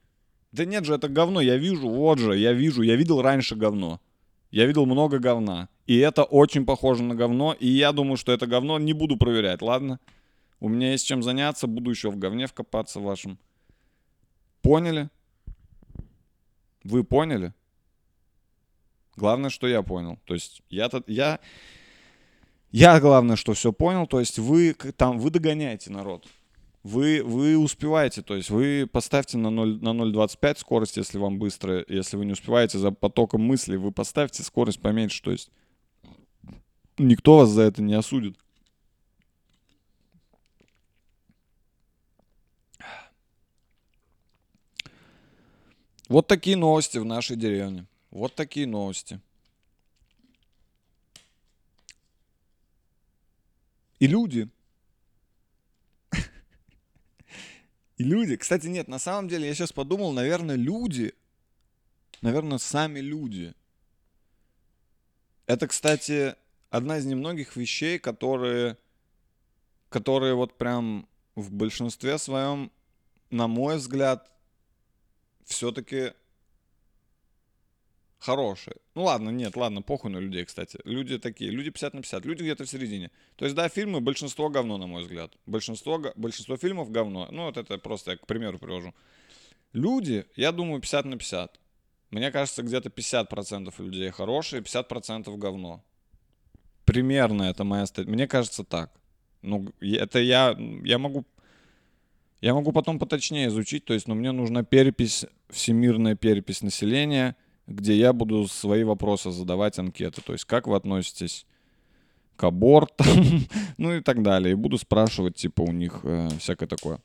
Да нет же, это говно, я вижу, вот же, я вижу, я видел раньше говно. Я видел много говна. И это очень похоже на говно, и я думаю, что это говно не буду проверять, ладно? У меня есть чем заняться, буду еще в говне вкопаться вашем. Поняли? Вы поняли? Главное, что я понял. То есть я, я, я главное, что все понял. То есть вы там, вы догоняете народ. Вы, вы успеваете, то есть вы поставьте на 0 на 0,25 скорость, если вам быстро, если вы не успеваете за потоком мыслей, вы поставьте скорость поменьше, то есть никто вас за это не осудит. Вот такие новости в нашей деревне. Вот такие новости. И люди. И люди. Кстати, нет, на самом деле, я сейчас подумал, наверное, люди, наверное, сами люди. Это, кстати, одна из немногих вещей, которые, которые вот прям в большинстве своем, на мой взгляд, все-таки хорошие. Ну ладно, нет, ладно, похуй на людей, кстати. Люди такие, люди 50 на 50, люди где-то в середине. То есть, да, фильмы, большинство говно, на мой взгляд. Большинство, большинство фильмов говно. Ну, вот это просто я к примеру привожу. Люди, я думаю, 50 на 50. Мне кажется, где-то 50% людей хорошие, 50% говно. Примерно это моя стать. Мне кажется так. Ну, это я, я могу я могу потом поточнее изучить, то есть, но мне нужна перепись, всемирная перепись населения, где я буду свои вопросы задавать, анкеты. То есть, как вы относитесь к абортам, ну и так далее. И буду спрашивать, типа, у них э, всякое такое.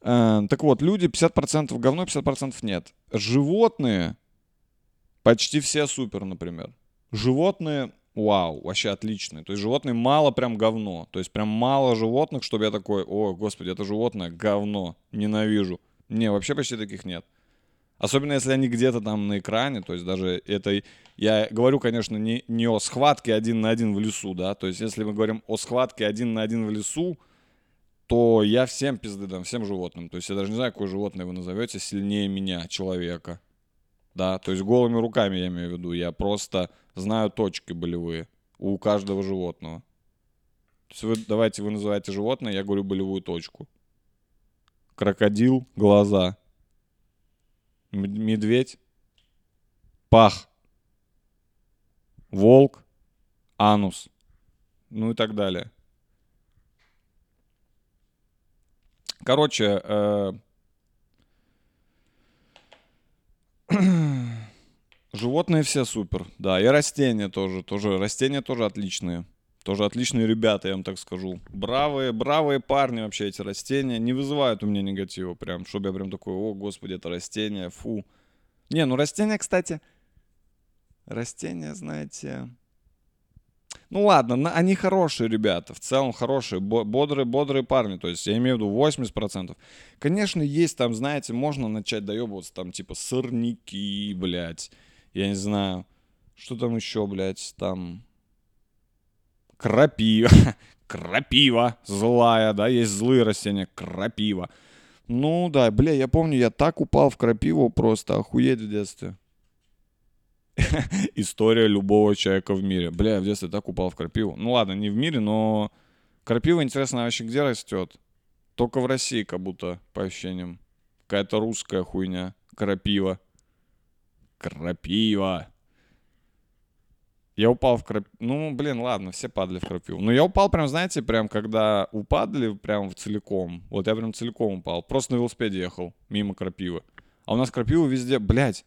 Э, так вот, люди 50% говно, 50% нет. Животные почти все супер, например. Животные, вау, вообще отличные. То есть животные мало прям говно. То есть прям мало животных, чтобы я такой, о, господи, это животное говно, ненавижу. Не, вообще почти таких нет. Особенно если они где-то там на экране, то есть даже это... Я говорю, конечно, не, не о схватке один на один в лесу, да, то есть если мы говорим о схватке один на один в лесу, то я всем пизды дам, всем животным. То есть я даже не знаю, какое животное вы назовете сильнее меня, человека. Да, то есть голыми руками я имею в виду. Я просто знаю точки болевые у каждого животного. То есть вы, давайте вы называете животное, я говорю болевую точку. Крокодил, глаза. Медведь, пах. Волк, анус. Ну и так далее. Короче, э, животные все супер, да, и растения тоже, тоже, растения тоже отличные. Тоже отличные ребята, я вам так скажу. Бравые, бравые парни вообще эти растения. Не вызывают у меня негатива прям, чтобы я прям такой, о, господи, это растение, фу. Не, ну растения, кстати, растения, знаете... Ну ладно, они хорошие ребята, в целом хорошие, бо- бодрые, бодрые парни, то есть я имею в виду 80%. Конечно, есть там, знаете, можно начать доебываться, там типа сорняки, блядь, я не знаю, что там еще, блядь, там... Крапива, крапива злая, да, есть злые растения, крапива. Ну да, бля, я помню, я так упал в крапиву просто, охуеть в детстве. История любого человека в мире. Бля, я в детстве так упал в крапиву. Ну ладно, не в мире, но крапива, интересно, вообще где растет? Только в России, как будто, по ощущениям. Какая-то русская хуйня. Крапива. Крапива. Я упал в крапиву. Ну, блин, ладно, все падали в крапиву. Но я упал прям, знаете, прям когда упадали прям в целиком. Вот я прям целиком упал. Просто на велосипеде ехал мимо крапивы. А у нас крапива везде, блядь.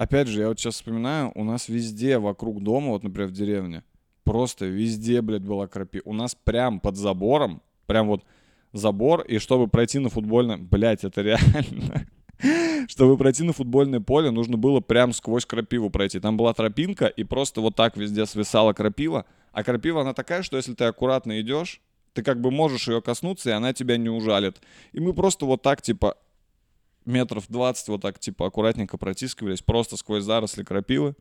Опять же, я вот сейчас вспоминаю, у нас везде вокруг дома, вот, например, в деревне, просто везде, блядь, была крапива. У нас прям под забором, прям вот забор, и чтобы пройти на футбольное... Блядь, это реально... Чтобы пройти на футбольное поле, нужно было прям сквозь крапиву пройти. Там была тропинка, и просто вот так везде свисала крапива. А крапива, она такая, что если ты аккуратно идешь, ты как бы можешь ее коснуться, и она тебя не ужалит. И мы просто вот так, типа, метров 20 вот так, типа, аккуратненько протискивались, просто сквозь заросли крапивы.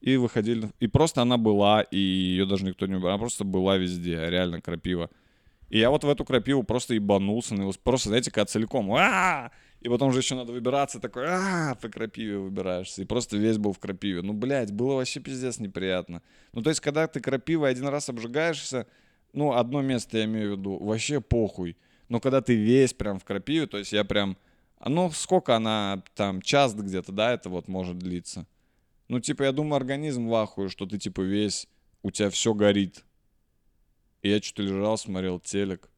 И выходили. И просто она была, и ее даже никто не убрал. Она просто была везде, реально крапива. И я вот в эту крапиву просто ебанулся. Просто, знаете, когда целиком. «А-а-а!» И потом же еще надо выбираться, такой, а по крапиве выбираешься. И просто весь был в крапиве. Ну, блядь, было вообще пиздец неприятно. Ну, то есть, когда ты крапивой один раз обжигаешься, ну, одно место я имею в виду, вообще похуй. Но когда ты весь прям в крапиве, то есть я прям ну, сколько она там, час где-то, да, это вот может длиться? Ну, типа, я думаю, организм в ахуе, что ты, типа, весь, у тебя все горит. И я что-то лежал, смотрел телек.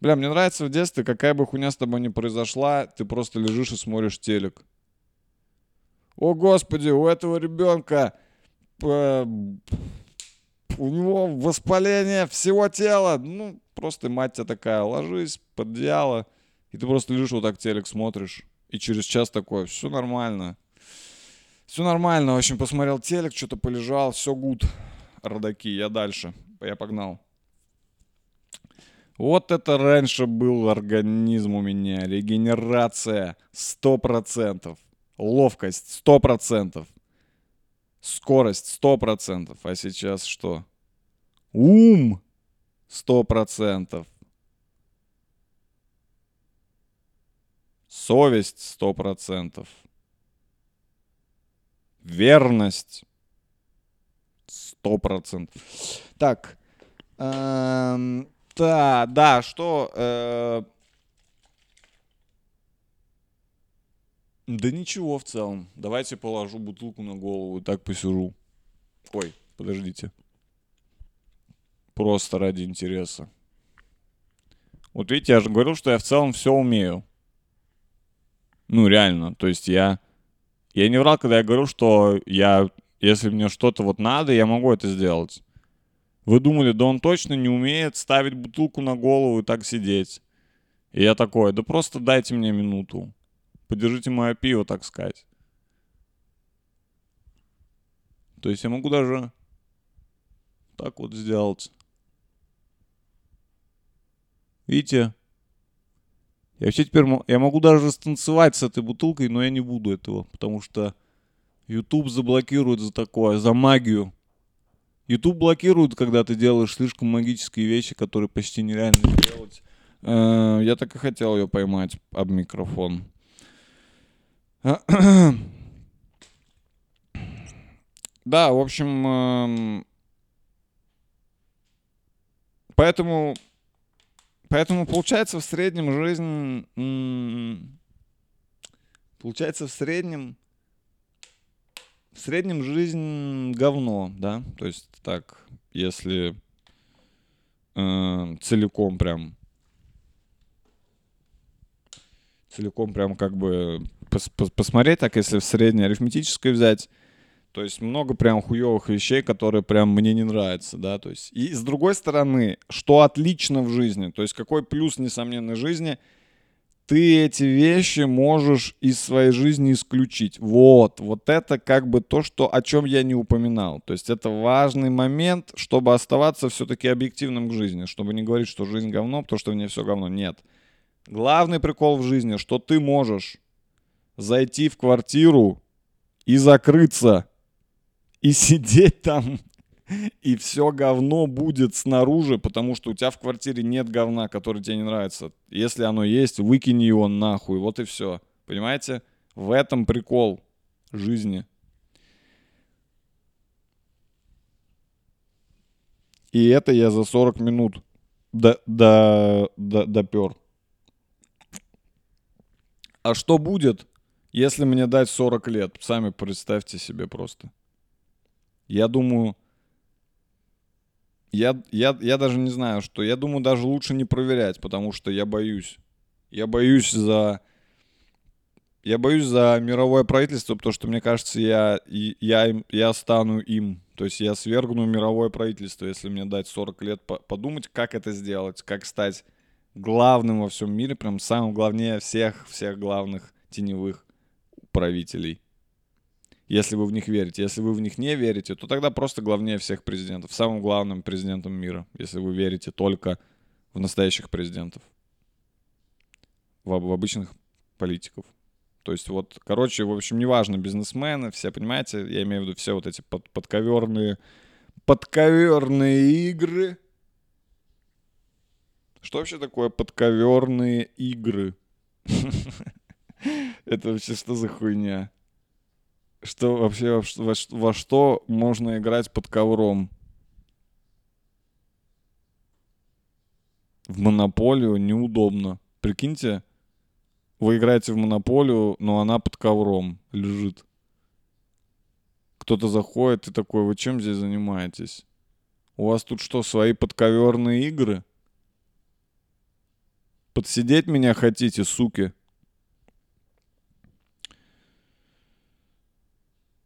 Бля, мне нравится в детстве, какая бы хуйня с тобой ни произошла, ты просто лежишь и смотришь телек. О, господи, у этого ребенка э, у него воспаление всего тела. Ну, просто мать тебя такая, ложись под одеяло, и ты просто лежишь вот так телек смотришь. И через час такой, все нормально. Все нормально. В общем, посмотрел телек, что-то полежал, все гуд. Родаки, я дальше. Я погнал. Вот это раньше был организм у меня. Регенерация 100%. Ловкость 100%. Скорость 100%. А сейчас что? Ум 100%. Совесть 100%. Верность 100%. Так. эм, да, да, что... э, Да ничего в целом. Давайте положу бутылку на голову и так посижу. Ой, подождите. Просто ради интереса. Вот видите, я же говорил, что я в целом все умею. Ну, реально. То есть я... Я не врал, когда я говорил, что я... Если мне что-то вот надо, я могу это сделать. Вы думали, да он точно не умеет ставить бутылку на голову и так сидеть. И я такой, да просто дайте мне минуту. Подержите мое пиво, так сказать. То есть я могу даже так вот сделать. Видите? Я вообще теперь я могу даже станцевать с этой бутылкой, но я не буду этого, потому что YouTube заблокирует за такое, за магию. YouTube блокирует, когда ты делаешь слишком магические вещи, которые почти нереально сделать. Э, Я так и хотел ее поймать об микрофон. Да, в общем, эм, поэтому, поэтому получается в среднем жизнь, получается в среднем, в среднем жизнь говно, да, то есть так, если э, целиком прям, целиком прям как бы пос- пос- посмотреть, так если в среднее арифметическое взять, то есть много прям хуевых вещей, которые прям мне не нравятся, да, то есть. И с другой стороны, что отлично в жизни, то есть какой плюс несомненной жизни, ты эти вещи можешь из своей жизни исключить. Вот, вот это как бы то, что, о чем я не упоминал. То есть это важный момент, чтобы оставаться все-таки объективным к жизни, чтобы не говорить, что жизнь говно, потому что в ней все говно. Нет. Главный прикол в жизни, что ты можешь зайти в квартиру и закрыться, и сидеть там, и все говно будет снаружи, потому что у тебя в квартире нет говна, который тебе не нравится. Если оно есть, выкини его нахуй, вот и все. Понимаете? В этом прикол жизни. И это я за 40 минут до, до, до, допер. А что будет, если мне дать 40 лет? Сами представьте себе просто. Я думаю, я, я, я даже не знаю, что. Я думаю, даже лучше не проверять, потому что я боюсь. Я боюсь за... Я боюсь за мировое правительство, потому что, мне кажется, я, я, я стану им. То есть я свергну мировое правительство, если мне дать 40 лет по- подумать, как это сделать, как стать главным во всем мире, прям самым главнее всех, всех главных теневых правителей. Если вы в них верите. Если вы в них не верите, то тогда просто главнее всех президентов. Самым главным президентом мира, если вы верите только в настоящих президентов. В, в обычных политиков. То есть вот, короче, в общем, неважно, бизнесмены, все, понимаете, я имею в виду все вот эти под, подковерные, подковерные игры. Что вообще такое подковерные игры? Это вообще что за хуйня? Что вообще во, во что можно играть под ковром? В монополию неудобно. Прикиньте, вы играете в монополию, но она под ковром лежит. Кто-то заходит и такой, вы чем здесь занимаетесь? У вас тут что, свои подковерные игры? Подсидеть меня хотите, суки?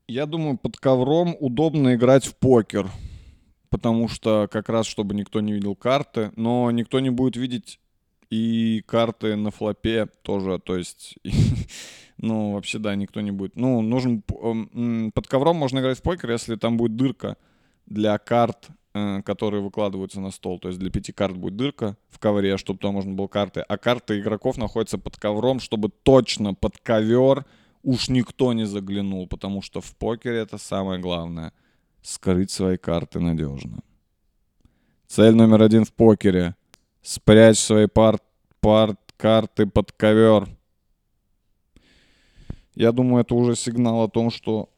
Я думаю, под ковром удобно играть в покер. Потому что как раз, чтобы никто не видел карты. Но никто не будет видеть и карты на флопе тоже. То есть, ну, вообще, да, никто не будет. Ну, нужен... п- м, Под ковром можно играть в покер, если там будет дырка для карт, э, которые выкладываются на стол. То есть для пяти карт будет дырка в ковре, чтобы там можно было карты. А карты игроков находятся под ковром, чтобы точно под ковер уж никто не заглянул. Потому что в покере это самое главное. Скрыть свои карты надежно. Цель номер один в покере. Спрячь свои пар, пар, карты под ковер. Я думаю, это уже сигнал о том, что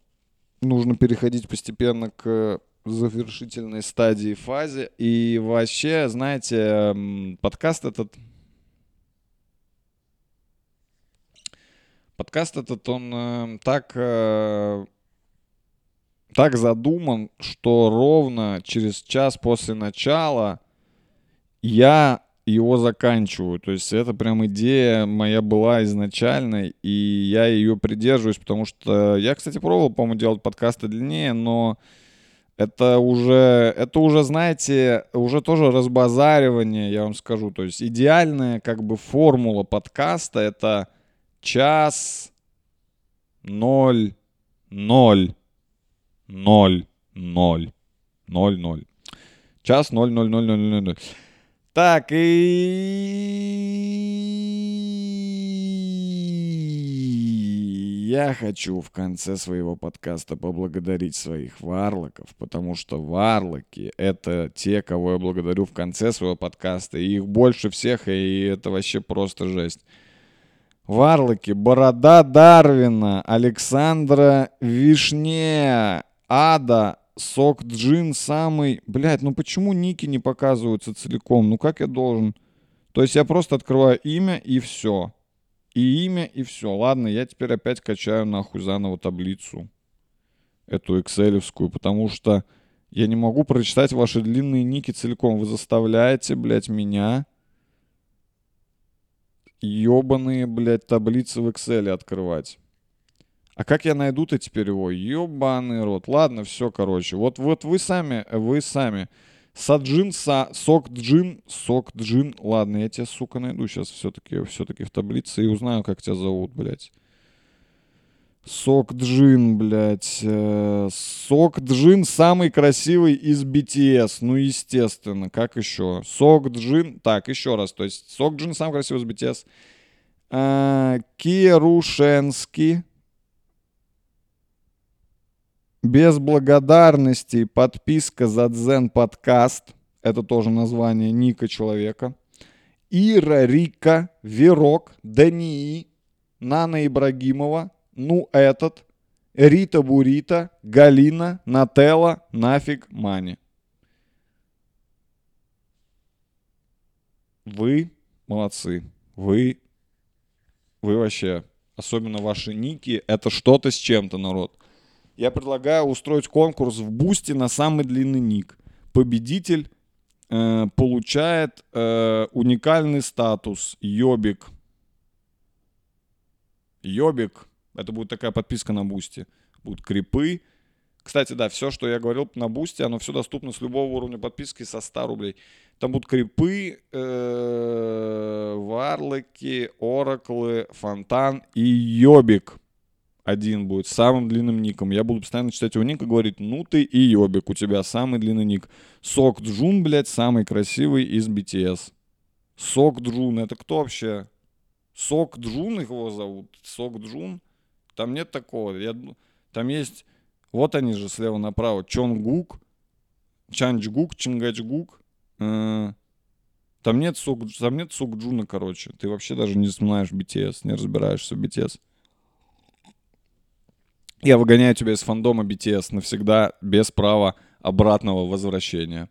нужно переходить постепенно к завершительной стадии фазе. И вообще, знаете, подкаст этот... Подкаст этот, он э, так, э, так задуман, что ровно через час после начала я его заканчиваю. То есть это прям идея моя была изначально, и я ее придерживаюсь, потому что я, кстати, пробовал, по-моему, делать подкасты длиннее, но это уже, это уже, знаете, уже тоже разбазаривание, я вам скажу. То есть идеальная как бы формула подкаста это час ноль ноль ноль ноль ноль ноль час ноль ноль ноль ноль ноль ноль так, и я хочу в конце своего подкаста поблагодарить своих варлоков, потому что варлоки — это те, кого я благодарю в конце своего подкаста, и их больше всех, и это вообще просто жесть. Варлоки, Борода Дарвина, Александра Вишне, Ада, Сок Джин самый... Блядь, ну почему ники не показываются целиком? Ну как я должен? То есть я просто открываю имя и все. И имя, и все. Ладно, я теперь опять качаю нахуй заново таблицу. Эту экселевскую, потому что я не могу прочитать ваши длинные ники целиком. Вы заставляете, блядь, меня ебаные, блядь, таблицы в Excel открывать. А как я найду-то теперь его? Ебаный рот. Ладно, все, короче. Вот, вот вы сами, вы сами. Саджин, са, сок джин, сок джин. Ладно, я тебя, сука, найду сейчас все-таки, все-таки в таблице и узнаю, как тебя зовут, блядь. Сок Джин, блядь. Э, Сок Джин самый красивый из BTS. Ну, естественно, как еще? Сок Джин. Так, еще раз. То есть Сок Джин самый красивый из BTS. Э, Кирушенский. Без благодарности подписка за Дзен подкаст. Это тоже название ника человека. Ира, Рика, Верок, Дании, Нана Ибрагимова, ну этот, Рита Бурита, Галина, Нателла, нафиг Мани. Вы молодцы. Вы, вы вообще, особенно ваши ники, это что-то с чем-то, народ. Я предлагаю устроить конкурс в Boosty на самый длинный ник. Победитель э, получает э, уникальный статус Йобик. Йобик. Это будет такая подписка на Boosty. Будут крипы. Кстати, да, все, что я говорил на Boosty, оно все доступно с любого уровня подписки со 100 рублей. Там будут крипы, э, варлоки, ораклы, фонтан и Йобик. Один будет самым длинным ником. Я буду постоянно читать его ник и говорить, ну ты и Йобик, у тебя самый длинный ник. Сок Джун, блядь, самый красивый из BTS. Сок Джун, это кто вообще? Сок Джун его зовут? Сок Джун? Там нет такого. Я, там есть, вот они же слева направо. Чонгук, Чанчгук, Чингачгук. Э, Там нет, Сок, там нет Сок Джуна, короче. Ты вообще даже не знаешь BTS, не разбираешься в BTS. Я выгоняю тебя из фандома BTS навсегда без права обратного возвращения.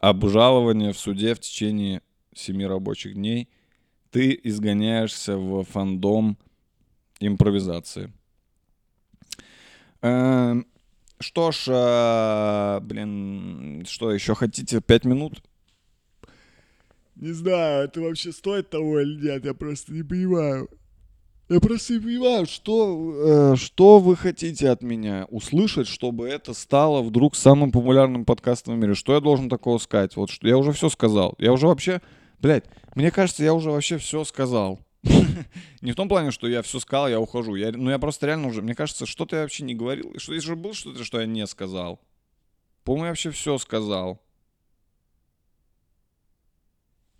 Обжалование в суде в течение 7 рабочих дней ты изгоняешься в фандом импровизации. Эм, Что ж, э, блин, что еще хотите? Пять минут? Не знаю, это вообще стоит того или нет, я просто не понимаю. Я просто не понимаю, что, э, что вы хотите от меня услышать, чтобы это стало вдруг самым популярным подкастом в мире. Что я должен такого сказать? Вот что я уже все сказал. Я уже вообще, блядь, мне кажется, я уже вообще все сказал. Не в том плане, что я все сказал, я ухожу. Я, ну, я просто реально уже, мне кажется, что-то я вообще не говорил. Что здесь же было что-то, что я не сказал. По-моему, я вообще все сказал.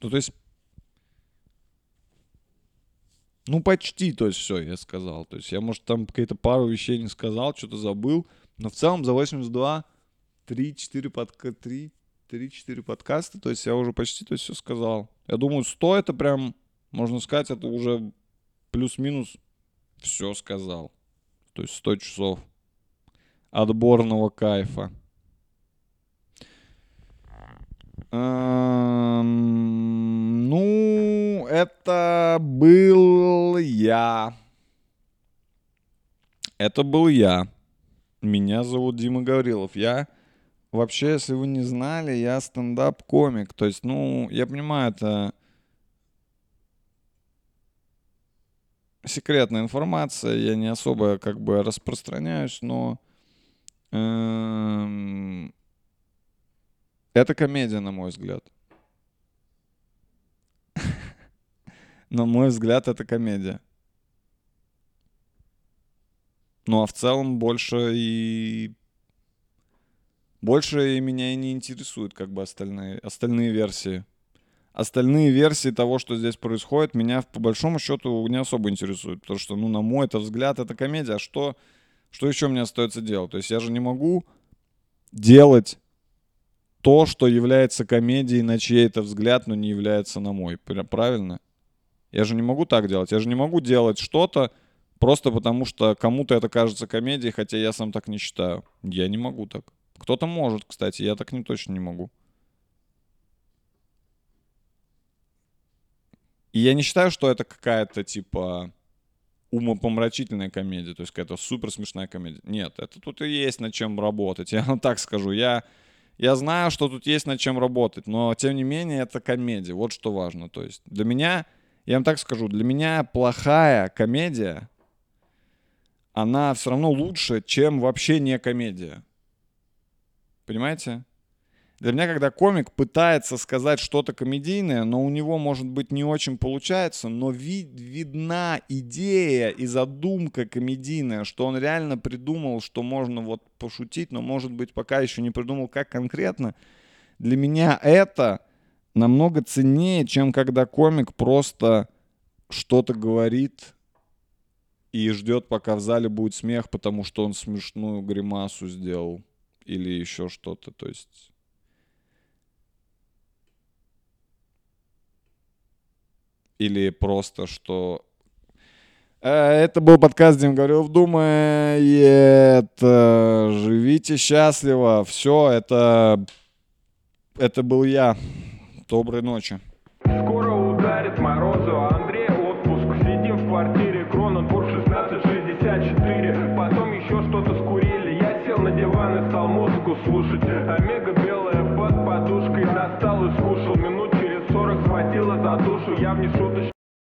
Ну, то есть... Ну, почти, то есть все, я сказал. То есть я, может, там какие-то пару вещей не сказал, что-то забыл. Но в целом за 82 3-4 подка... 3 3-4 подкаста, то есть я уже почти то есть все сказал. Я думаю, 100 это прям, можно сказать, это уже плюс-минус все сказал. То есть 100 часов отборного кайфа. Эм, Ну, это был я. Это был я. Меня зовут Дима Гаврилов. Я вообще, если вы не знали, я стендап-комик. То есть, ну, я понимаю, это секретная информация, я не особо как бы распространяюсь, но эм, это комедия, на мой взгляд. На мой взгляд, это комедия. Ну а в целом больше и больше и меня и не интересуют как бы остальные остальные версии. Остальные версии того, что здесь происходит, меня по большому счету не особо интересуют, потому что, ну, на мой это взгляд, это комедия. А что, что еще мне остается делать? То есть я же не могу делать то, что является комедией на чей-то взгляд, но не является на мой. Пр- Правильно? Я же не могу так делать. Я же не могу делать что-то просто потому, что кому-то это кажется комедией, хотя я сам так не считаю. Я не могу так. Кто-то может, кстати, я так не точно не могу. И я не считаю, что это какая-то типа умопомрачительная комедия, то есть какая-то супер смешная комедия. Нет, это тут и есть над чем работать. Я вам так скажу. Я, я знаю, что тут есть над чем работать, но тем не менее это комедия. Вот что важно. То есть для меня, я вам так скажу, для меня плохая комедия, она все равно лучше, чем вообще не комедия. Понимаете? Для меня, когда комик пытается сказать что-то комедийное, но у него, может быть, не очень получается, но ви- видна идея и задумка комедийная, что он реально придумал, что можно вот пошутить, но, может быть, пока еще не придумал, как конкретно. Для меня это намного ценнее, чем когда комик просто что-то говорит и ждет, пока в зале будет смех, потому что он смешную гримасу сделал или еще что-то. То есть или просто что... Э, Это был подкаст Дим Горелов думает. Живите счастливо. Все, это... Это был я. Доброй ночи.